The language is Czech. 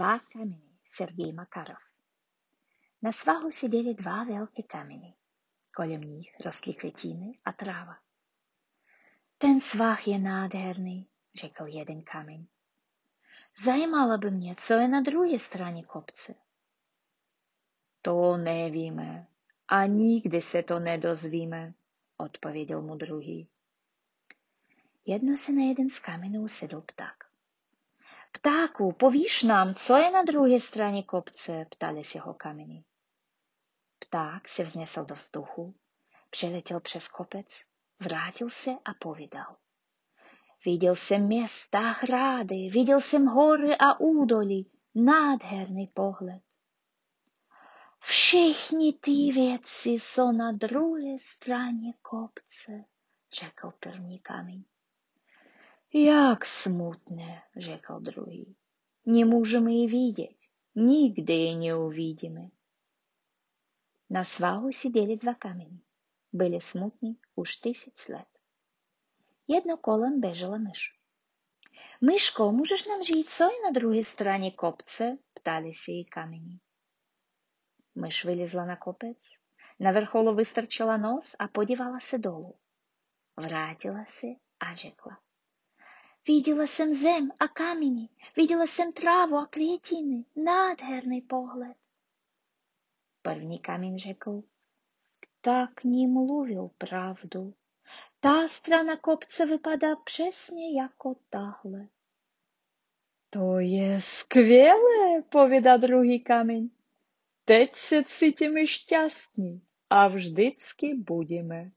Dva kameny, Сергей Макаров. Na svahu seděly dva velké kameny. Kolem nich rostly květiny a tráva. Ten svah je nádherný, řekl jeden kameň. Zajímalo by mě, co je na druhé straně kopce. To nevíme a nikdy se to nedozvíme, odpověděl mu druhý. Jedno se na jeden z kamenů sedl pták. Ptáku, povíš nám, co je na druhé straně kopce, ptali se ho kameny. Pták se vznesl do vzduchu, přeletěl přes kopec, vrátil se a povídal. Viděl jsem města, hrady, viděl jsem hory a údolí, nádherný pohled. Všichni ty věci jsou na druhé straně kopce, řekl první kameň. Jak smutné, řekl druhý. Nemůžeme ji vidět, nikdy ji neuvidíme. Na svahu seděli dva kameny. Byli smutní už tisíc let. Jedno kolem běžela myš. Myško, můžeš nám říct, co je na druhé straně kopce? Ptali se jí kameni. Myš vylezla na kopec, na vrcholu vystrčila nos a podívala se dolů. Vrátila se Viděla jsem zem a kameny, viděla jsem trávu a květiny, nádherný pohled. První kamen řekl, tak nemluvil pravdu. Ta strana kopce vypadá přesně jako tahle. To je skvělé, povědá druhý kameň. Teď se cítíme šťastní a vždycky budeme.